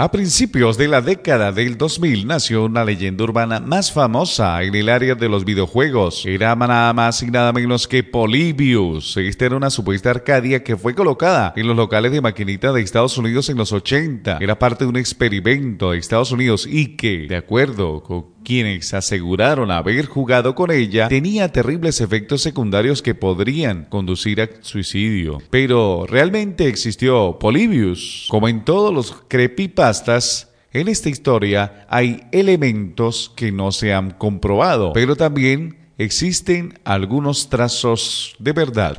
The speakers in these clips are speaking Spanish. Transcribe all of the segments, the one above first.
A principios de la década del 2000 nació una leyenda urbana más famosa en el área de los videojuegos. Era nada más y nada menos que Polybius. Esta era una supuesta Arcadia que fue colocada en los locales de maquinita de Estados Unidos en los 80. Era parte de un experimento de Estados Unidos y que, de acuerdo con quienes aseguraron haber jugado con ella, tenía terribles efectos secundarios que podrían conducir a suicidio. Pero realmente existió Polybius. Como en todos los creepypastas, en esta historia hay elementos que no se han comprobado, pero también existen algunos trazos de verdad.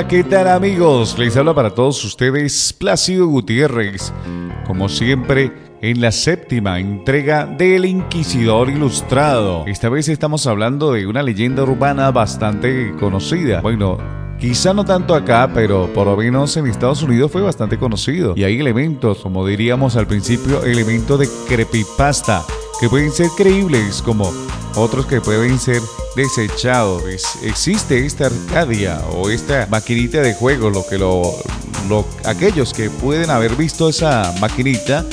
¿Qué tal amigos? Les habla para todos ustedes Plácido Gutiérrez, como siempre en la séptima entrega del Inquisidor Ilustrado. Esta vez estamos hablando de una leyenda urbana bastante conocida. Bueno, Quizá no tanto acá, pero por lo menos en Estados Unidos fue bastante conocido. Y hay elementos, como diríamos al principio, elementos de creepypasta, que pueden ser creíbles como otros que pueden ser desechados. existe esta Arcadia o esta maquinita de juego, lo que lo, aquellos que pueden haber visto esa maquinita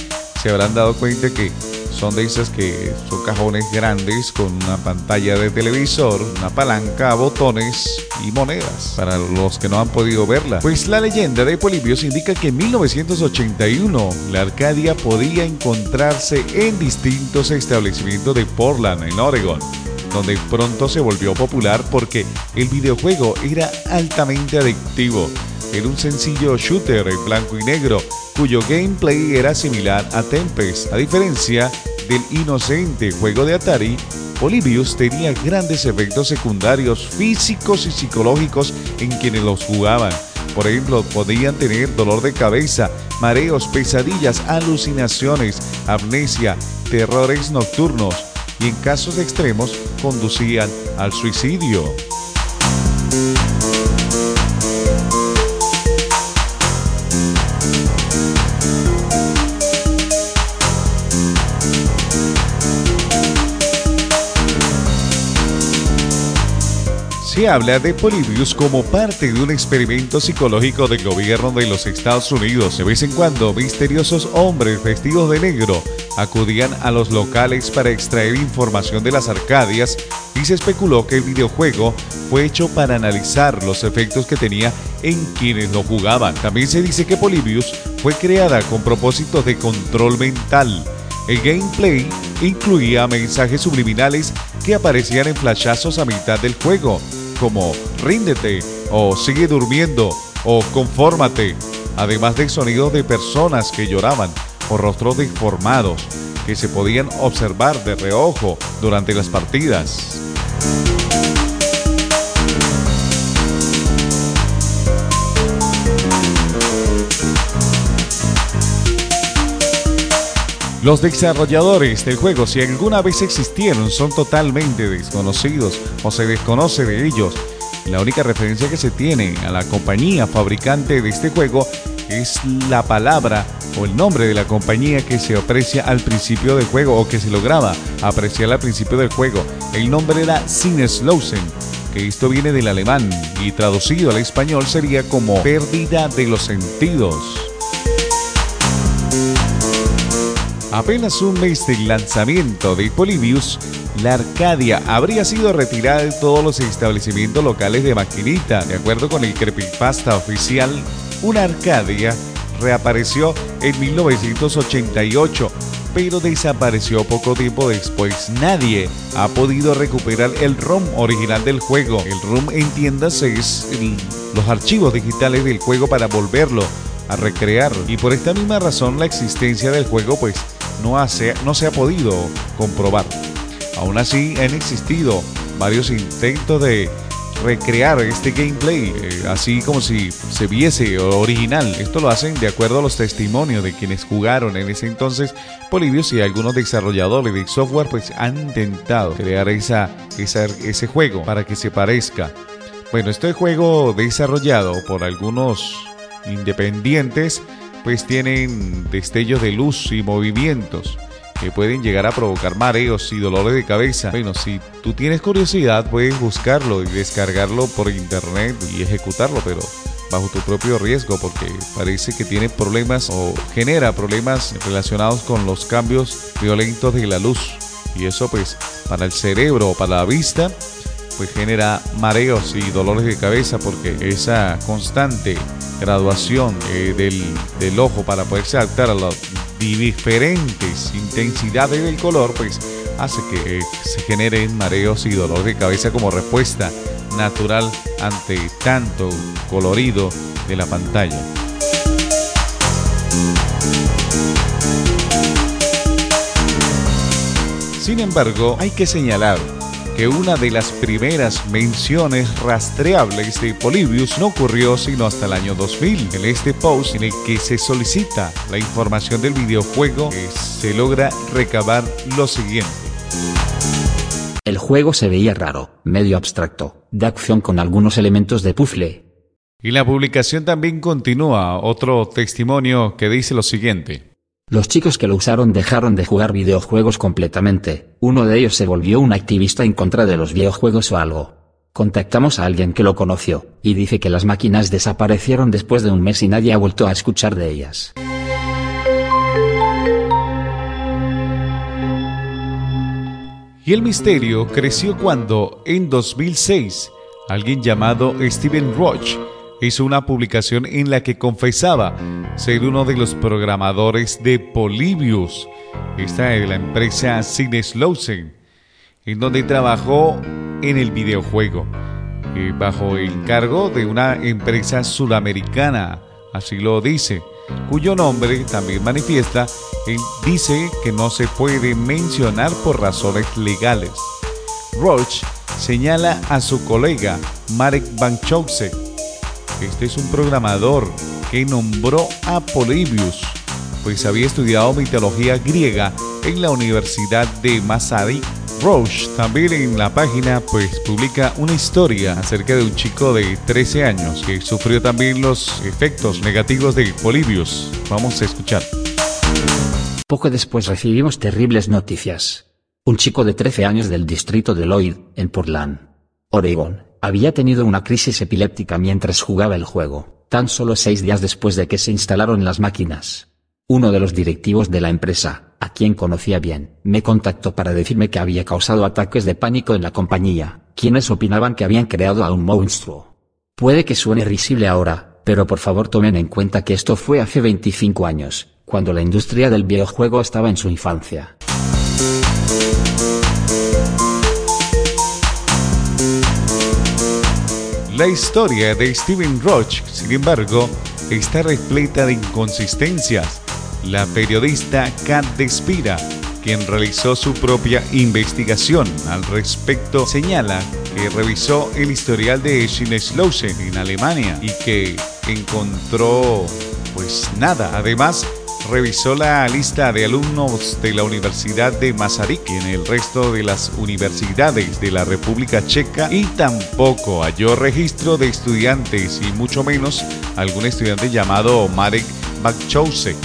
se habrán dado cuenta que son de esas que son cajones grandes con una pantalla de televisor, una palanca, botones y monedas. Para los que no han podido verla. Pues la leyenda de Polibios indica que en 1981 la Arcadia podía encontrarse en distintos establecimientos de Portland, en Oregon donde pronto se volvió popular porque el videojuego era altamente adictivo. Era un sencillo shooter en blanco y negro cuyo gameplay era similar a Tempest. A diferencia del inocente juego de Atari, Polybius tenía grandes efectos secundarios físicos y psicológicos en quienes los jugaban. Por ejemplo, podían tener dolor de cabeza, mareos, pesadillas, alucinaciones, amnesia, terrores nocturnos y en casos extremos conducían al suicidio. Se habla de Polybius como parte de un experimento psicológico del gobierno de los Estados Unidos. De vez en cuando, misteriosos hombres vestidos de negro acudían a los locales para extraer información de las Arcadias y se especuló que el videojuego fue hecho para analizar los efectos que tenía en quienes lo jugaban. También se dice que Polybius fue creada con propósitos de control mental. El gameplay incluía mensajes subliminales que aparecían en flashazos a mitad del juego, como ríndete o sigue durmiendo o confórmate, además de sonidos de personas que lloraban o rostros deformados que se podían observar de reojo durante las partidas. Los desarrolladores del juego, si alguna vez existieron, son totalmente desconocidos o se desconoce de ellos. La única referencia que se tiene a la compañía fabricante de este juego es la palabra o el nombre de la compañía que se aprecia al principio del juego o que se lograba apreciar al principio del juego. El nombre era Sinneslausen, que esto viene del alemán y traducido al español sería como pérdida de los sentidos. Apenas un mes del lanzamiento de Polybius, la Arcadia habría sido retirada de todos los establecimientos locales de maquinita. De acuerdo con el creepypasta oficial, una Arcadia reapareció en 1988, pero desapareció poco tiempo después. Nadie ha podido recuperar el ROM original del juego. El ROM, entiéndase, es los archivos digitales del juego para volverlo a recrear. Y por esta misma razón la existencia del juego pues no, no se ha podido comprobar. Aún así han existido varios intentos de recrear este gameplay, eh, así como si se viese original. Esto lo hacen de acuerdo a los testimonios de quienes jugaron en ese entonces Polybius y algunos desarrolladores de software pues han intentado crear esa, ese juego para que se parezca. Bueno, este juego desarrollado por algunos independientes pues tienen destellos de luz y movimientos que pueden llegar a provocar mareos y dolores de cabeza. Bueno, si tú tienes curiosidad, puedes buscarlo y descargarlo por internet y ejecutarlo, pero bajo tu propio riesgo porque parece que tiene problemas o genera problemas relacionados con los cambios violentos de la luz. Y eso pues para el cerebro o para la vista pues genera mareos y dolores de cabeza porque esa constante graduación eh, del, del, ojo para poderse adaptar a las diferentes intensidades del color pues hace que eh, se generen mareos y dolores de cabeza como respuesta natural ante tanto colorido de la pantalla. Sin embargo, hay que señalar que una de las primeras menciones rastreables de Polybius no ocurrió sino hasta el año 2000. En este post en el que se solicita la información del videojuego, se logra recabar lo siguiente. El juego se veía raro, medio abstracto, de acción con algunos elementos de puzzle. Y la publicación también continúa otro testimonio que dice lo siguiente. Los chicos que lo usaron dejaron de jugar videojuegos completamente, uno de ellos se volvió un activista en contra de los videojuegos o algo. Contactamos a alguien que lo conoció, y dice que las máquinas desaparecieron después de un mes y nadie ha vuelto a escuchar de ellas. Y el misterio creció cuando, en 2006, alguien llamado Steven Roach hizo una publicación en la que confesaba ser uno de los programadores de Polybius, esta es la empresa Sineslausen, en donde trabajó en el videojuego, eh, bajo el cargo de una empresa sudamericana, así lo dice, cuyo nombre también manifiesta, dice que no se puede mencionar por razones legales. Roach señala a su colega Marek Banchowski este es un programador que nombró a Polybius, pues había estudiado mitología griega en la Universidad de Masaryk. Roche también en la página pues publica una historia acerca de un chico de 13 años que sufrió también los efectos negativos de Polybius. Vamos a escuchar. Poco después recibimos terribles noticias. Un chico de 13 años del distrito de Lloyd, en Portland, Oregon, había tenido una crisis epiléptica mientras jugaba el juego, tan solo seis días después de que se instalaron las máquinas. Uno de los directivos de la empresa, a quien conocía bien, me contactó para decirme que había causado ataques de pánico en la compañía, quienes opinaban que habían creado a un monstruo. Puede que suene risible ahora, pero por favor tomen en cuenta que esto fue hace 25 años, cuando la industria del videojuego estaba en su infancia. La historia de Steven Roach, sin embargo, está repleta de inconsistencias. La periodista Kat Despira, quien realizó su propia investigación al respecto, señala que revisó el historial de Schneslausen en Alemania y que encontró pues nada. Además, revisó la lista de alumnos de la Universidad de Masaryk en el resto de las universidades de la República Checa y tampoco halló registro de estudiantes y mucho menos algún estudiante llamado Marek Bakchowsek.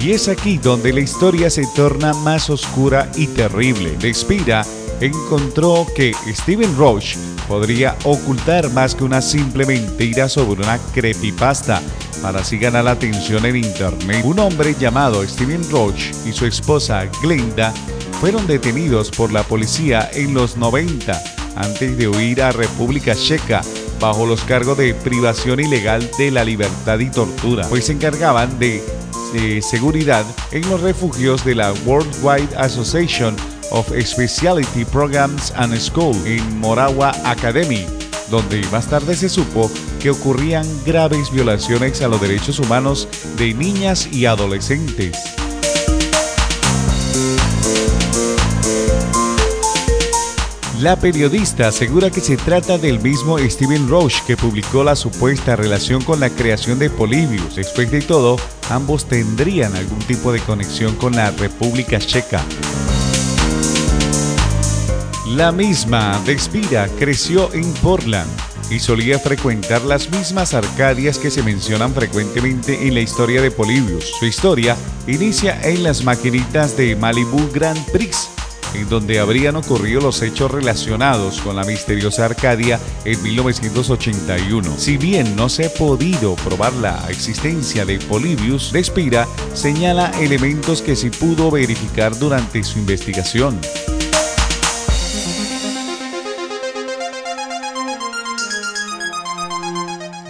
Y es aquí donde la historia se torna más oscura y terrible. Despira encontró que Steven Roche podría ocultar más que una simple mentira sobre una creepypasta para así ganar la atención en internet. Un hombre llamado Steven Roach y su esposa Glenda fueron detenidos por la policía en los 90 antes de huir a República Checa bajo los cargos de privación ilegal de la libertad y tortura, pues se encargaban de, de seguridad en los refugios de la Worldwide Association of Specialty Programs and School en Moragua Academy, donde más tarde se supo que ocurrían graves violaciones a los derechos humanos de niñas y adolescentes. La periodista asegura que se trata del mismo Steven Roche que publicó la supuesta relación con la creación de Polybius. Después de todo, ambos tendrían algún tipo de conexión con la República Checa. La misma Despira creció en Portland y solía frecuentar las mismas arcadias que se mencionan frecuentemente en la historia de Polybius. Su historia inicia en las maquinitas de Malibu Grand Prix, en donde habrían ocurrido los hechos relacionados con la misteriosa Arcadia en 1981. Si bien no se ha podido probar la existencia de Polybius, Despira señala elementos que sí pudo verificar durante su investigación.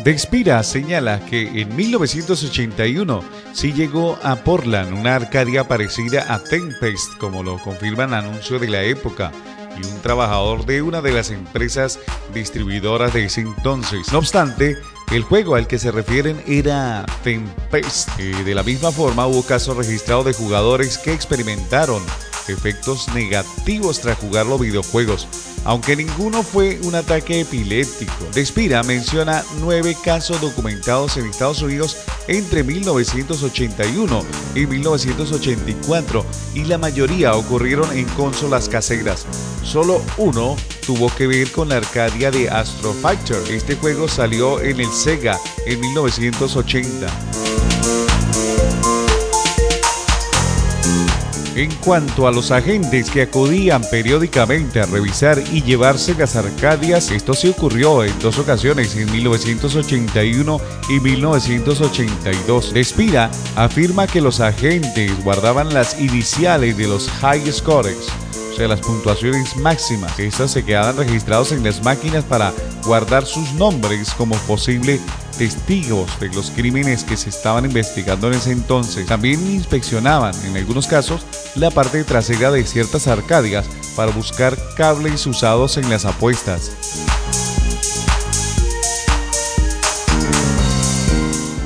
Despira señala que en 1981 sí llegó a Portland una arcadia parecida a Tempest, como lo confirman anuncios de la época, y un trabajador de una de las empresas distribuidoras de ese entonces. No obstante, el juego al que se refieren era Tempest. Y de la misma forma hubo casos registrados de jugadores que experimentaron efectos negativos tras jugar los videojuegos, aunque ninguno fue un ataque epiléptico. Despira menciona nueve casos documentados en Estados Unidos entre 1981 y 1984 y la mayoría ocurrieron en consolas caseras. Solo uno tuvo que ver con la Arcadia de Astro Fighter. Este juego salió en el Sega en 1980. En cuanto a los agentes que acudían periódicamente a revisar y llevarse las Arcadias, esto se ocurrió en dos ocasiones, en 1981 y 1982. Despira afirma que los agentes guardaban las iniciales de los high scores o sea, las puntuaciones máximas. Estas se quedaban registrados en las máquinas para guardar sus nombres como posible testigos de los crímenes que se estaban investigando en ese entonces. También inspeccionaban, en algunos casos, la parte trasera de ciertas arcadias para buscar cables usados en las apuestas.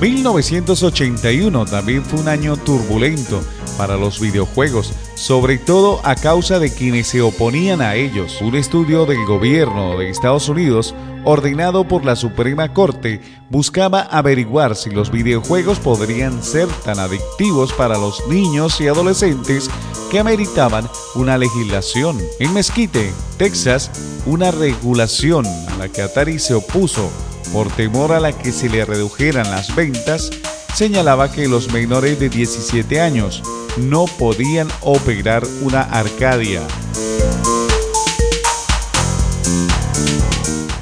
1981 también fue un año turbulento para los videojuegos, sobre todo a causa de quienes se oponían a ellos. Un estudio del gobierno de Estados Unidos, ordenado por la Suprema Corte, buscaba averiguar si los videojuegos podrían ser tan adictivos para los niños y adolescentes que ameritaban una legislación. En Mesquite, Texas, una regulación a la que Atari se opuso por temor a la que se le redujeran las ventas, señalaba que los menores de 17 años no podían operar una Arcadia.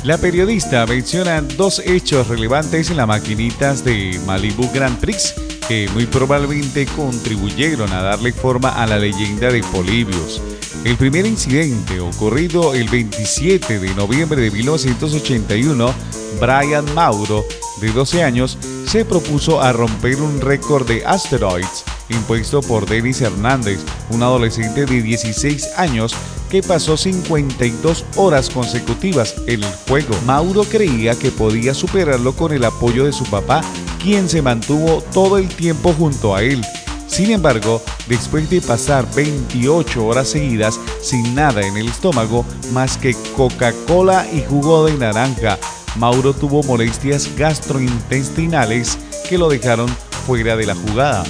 La periodista menciona dos hechos relevantes en las maquinitas de Malibu Grand Prix que muy probablemente contribuyeron a darle forma a la leyenda de Polibios. El primer incidente ocurrido el 27 de noviembre de 1981, Brian Mauro, de 12 años, se propuso a romper un récord de asteroids impuesto por Denis Hernández, un adolescente de 16 años que pasó 52 horas consecutivas en el juego. Mauro creía que podía superarlo con el apoyo de su papá, quien se mantuvo todo el tiempo junto a él. Sin embargo, después de pasar 28 horas seguidas sin nada en el estómago más que Coca-Cola y jugo de naranja, Mauro tuvo molestias gastrointestinales que lo dejaron fuera de la jugada.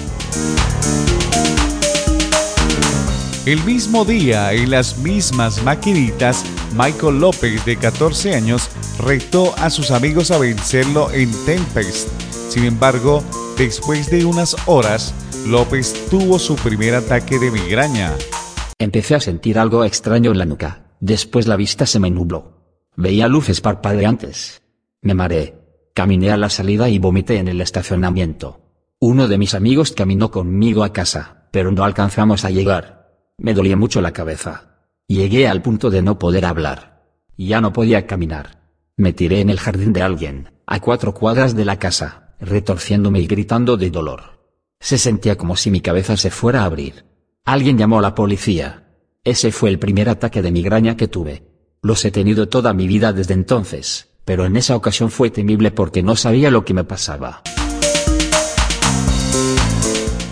El mismo día, en las mismas maquinitas, Michael López, de 14 años, retó a sus amigos a vencerlo en Tempest. Sin embargo, después de unas horas, López tuvo su primer ataque de migraña. Empecé a sentir algo extraño en la nuca. Después la vista se me nubló. Veía luces parpadeantes. Me mareé. Caminé a la salida y vomité en el estacionamiento. Uno de mis amigos caminó conmigo a casa, pero no alcanzamos a llegar. Me dolía mucho la cabeza. Llegué al punto de no poder hablar. Ya no podía caminar. Me tiré en el jardín de alguien, a cuatro cuadras de la casa, retorciéndome y gritando de dolor. Se sentía como si mi cabeza se fuera a abrir. Alguien llamó a la policía. Ese fue el primer ataque de migraña que tuve. Los he tenido toda mi vida desde entonces, pero en esa ocasión fue temible porque no sabía lo que me pasaba.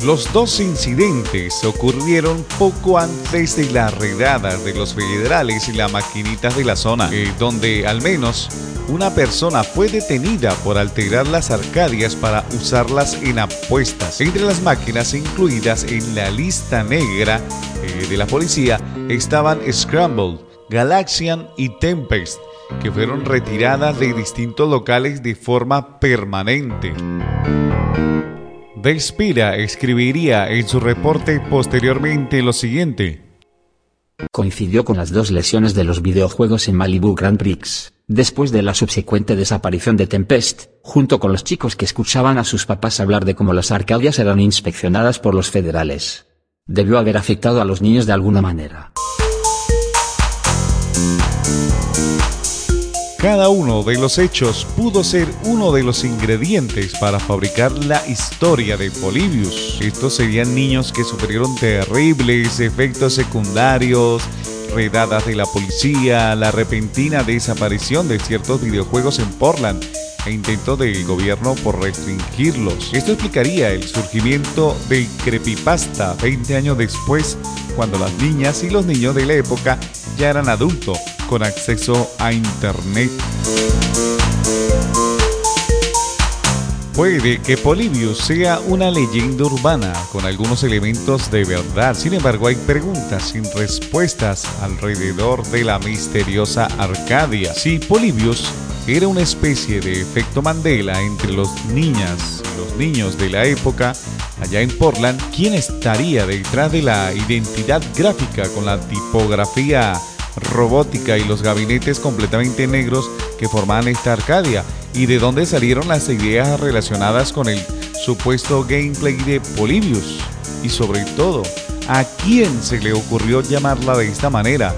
Los dos incidentes ocurrieron poco antes de la redada de los federales y las maquinitas de la zona, eh, donde al menos una persona fue detenida por alterar las arcadias para usarlas en apuestas. Entre las máquinas incluidas en la lista negra eh, de la policía estaban Scramble, Galaxian y Tempest, que fueron retiradas de distintos locales de forma permanente. Despira escribiría en su reporte posteriormente lo siguiente. Coincidió con las dos lesiones de los videojuegos en Malibu Grand Prix, después de la subsecuente desaparición de Tempest, junto con los chicos que escuchaban a sus papás hablar de cómo las arcadias eran inspeccionadas por los federales. Debió haber afectado a los niños de alguna manera. Cada uno de los hechos pudo ser uno de los ingredientes para fabricar la historia de Polybius. Estos serían niños que sufrieron terribles efectos secundarios, redadas de la policía, la repentina desaparición de ciertos videojuegos en Portland e intento del gobierno por restringirlos. Esto explicaría el surgimiento del creepypasta 20 años después, cuando las niñas y los niños de la época ya eran adultos con acceso a Internet. Puede que Polybius sea una leyenda urbana con algunos elementos de verdad, sin embargo hay preguntas sin respuestas alrededor de la misteriosa Arcadia. Si Polybius era una especie de efecto Mandela entre los niñas y los niños de la época, allá en Portland, ¿quién estaría detrás de la identidad gráfica con la tipografía robótica y los gabinetes completamente negros que formaban esta Arcadia y de dónde salieron las ideas relacionadas con el supuesto gameplay de Polybius y sobre todo, ¿a quién se le ocurrió llamarla de esta manera?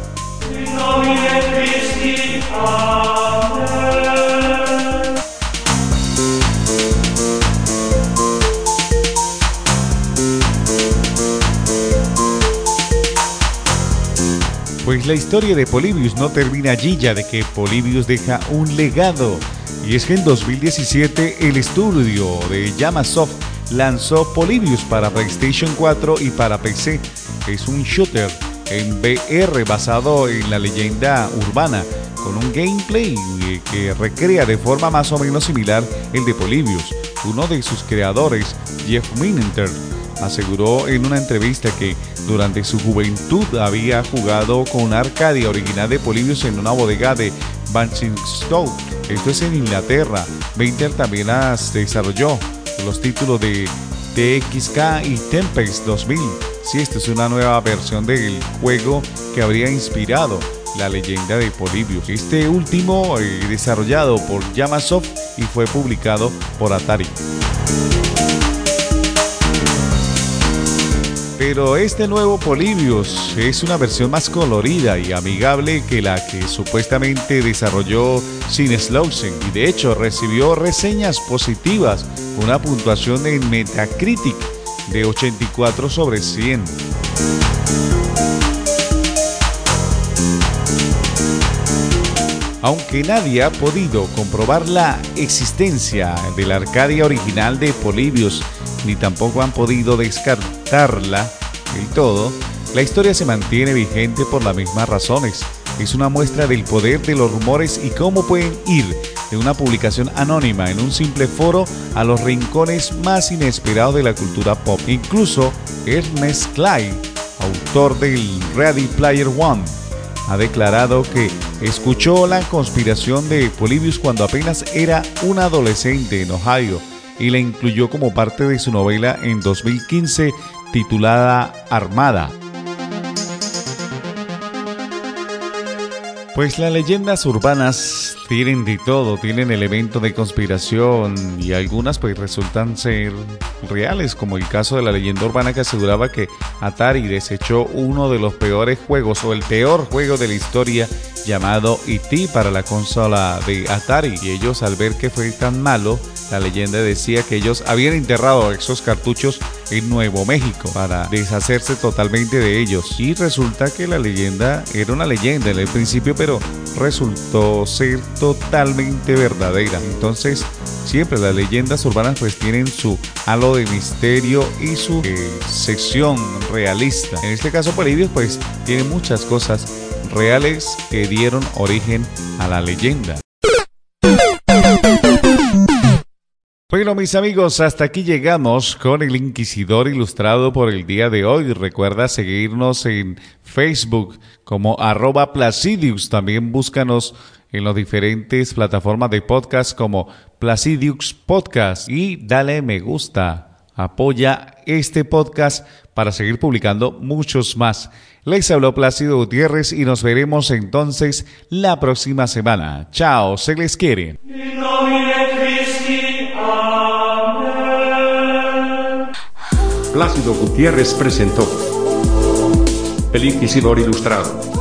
La historia de Polybius no termina allí ya de que Polybius deja un legado. Y es que en 2017 el estudio de Yamasoft lanzó Polybius para PlayStation 4 y para PC. Es un shooter en VR basado en la leyenda urbana con un gameplay que recrea de forma más o menos similar el de Polybius. Uno de sus creadores, Jeff Minenter, aseguró en una entrevista que durante su juventud había jugado con Arcadia original de Polybius en una bodega de Banchingstoke. Esto es en Inglaterra. Minter también las desarrolló los títulos de TXK y Tempest 2000. Si esta es una nueva versión del juego que habría inspirado la leyenda de Polybius. Este último eh, desarrollado por Yamasoft y fue publicado por Atari. Pero este nuevo Polybius es una versión más colorida y amigable que la que supuestamente desarrolló Sin Slowsen y de hecho recibió reseñas positivas, una puntuación en Metacritic de 84 sobre 100. Aunque nadie ha podido comprobar la existencia de la Arcadia original de Polybius, ni tampoco han podido descartarla del todo, la historia se mantiene vigente por las mismas razones. Es una muestra del poder de los rumores y cómo pueden ir de una publicación anónima en un simple foro a los rincones más inesperados de la cultura pop. Incluso Ernest Clyde, autor del Ready Player One, ha declarado que escuchó la conspiración de Polybius cuando apenas era un adolescente en Ohio y la incluyó como parte de su novela en 2015 titulada Armada. Pues las leyendas urbanas tienen de todo, tienen elementos de conspiración y algunas pues resultan ser reales, como el caso de la leyenda urbana que aseguraba que Atari desechó uno de los peores juegos o el peor juego de la historia llamado E.T. para la consola de Atari y ellos al ver que fue tan malo, la leyenda decía que ellos habían enterrado esos cartuchos en Nuevo México para deshacerse totalmente de ellos. Y resulta que la leyenda era una leyenda en el principio, pero resultó ser totalmente verdadera. Entonces, siempre las leyendas urbanas pues tienen su halo de misterio y su eh, sección realista. En este caso, Polibios pues tiene muchas cosas reales que dieron origen a la leyenda. Bueno mis amigos, hasta aquí llegamos con el Inquisidor Ilustrado por el día de hoy. Recuerda seguirnos en Facebook como arroba Placidius. También búscanos en las diferentes plataformas de podcast como Placidius Podcast y dale me gusta. Apoya este podcast para seguir publicando muchos más. Les habló Plácido Gutiérrez y nos veremos entonces la próxima semana. Chao, se les quiere. Plácido Gutiérrez presentó El Ilustrado.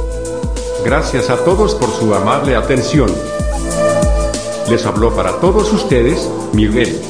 Gracias a todos por su amable atención. Les habló para todos ustedes, Miguel.